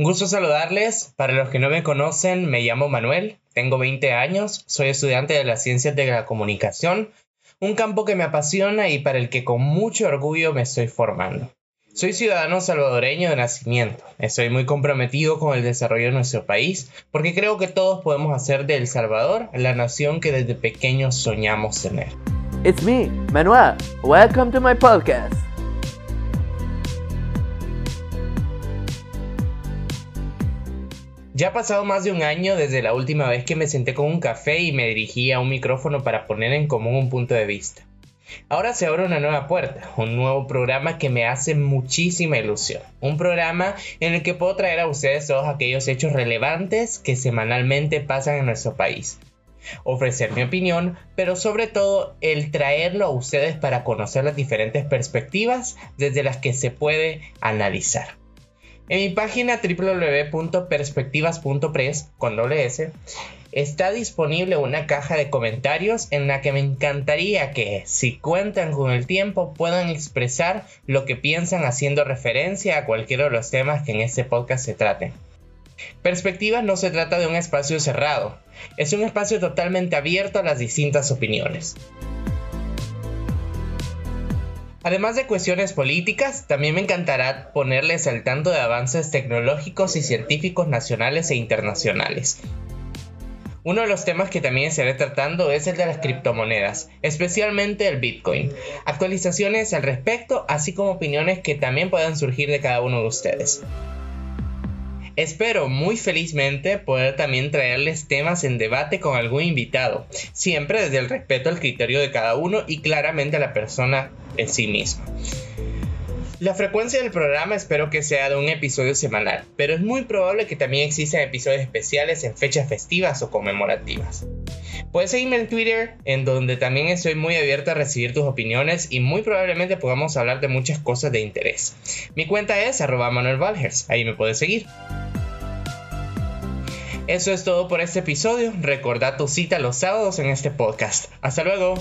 Un gusto saludarles. Para los que no me conocen, me llamo Manuel, tengo 20 años, soy estudiante de las ciencias de la comunicación, un campo que me apasiona y para el que con mucho orgullo me estoy formando. Soy ciudadano salvadoreño de nacimiento. Estoy muy comprometido con el desarrollo de nuestro país porque creo que todos podemos hacer de El Salvador la nación que desde pequeños soñamos tener. It's me, Manuel. Welcome to my podcast. Ya ha pasado más de un año desde la última vez que me senté con un café y me dirigí a un micrófono para poner en común un punto de vista. Ahora se abre una nueva puerta, un nuevo programa que me hace muchísima ilusión. Un programa en el que puedo traer a ustedes todos aquellos hechos relevantes que semanalmente pasan en nuestro país. Ofrecer mi opinión, pero sobre todo el traerlo a ustedes para conocer las diferentes perspectivas desde las que se puede analizar. En mi página www.perspectivas.press con doble S está disponible una caja de comentarios en la que me encantaría que, si cuentan con el tiempo, puedan expresar lo que piensan haciendo referencia a cualquiera de los temas que en este podcast se traten. Perspectivas no se trata de un espacio cerrado, es un espacio totalmente abierto a las distintas opiniones. Además de cuestiones políticas, también me encantará ponerles al tanto de avances tecnológicos y científicos nacionales e internacionales. Uno de los temas que también estaré tratando es el de las criptomonedas, especialmente el Bitcoin. Actualizaciones al respecto, así como opiniones que también puedan surgir de cada uno de ustedes. Espero muy felizmente poder también traerles temas en debate con algún invitado, siempre desde el respeto al criterio de cada uno y claramente a la persona en sí misma. La frecuencia del programa espero que sea de un episodio semanal, pero es muy probable que también existan episodios especiales en fechas festivas o conmemorativas. Puedes seguirme en Twitter, en donde también estoy muy abierto a recibir tus opiniones y muy probablemente podamos hablar de muchas cosas de interés. Mi cuenta es arroba Manuel ahí me puedes seguir. Eso es todo por este episodio. Recordad tu cita los sábados en este podcast. Hasta luego.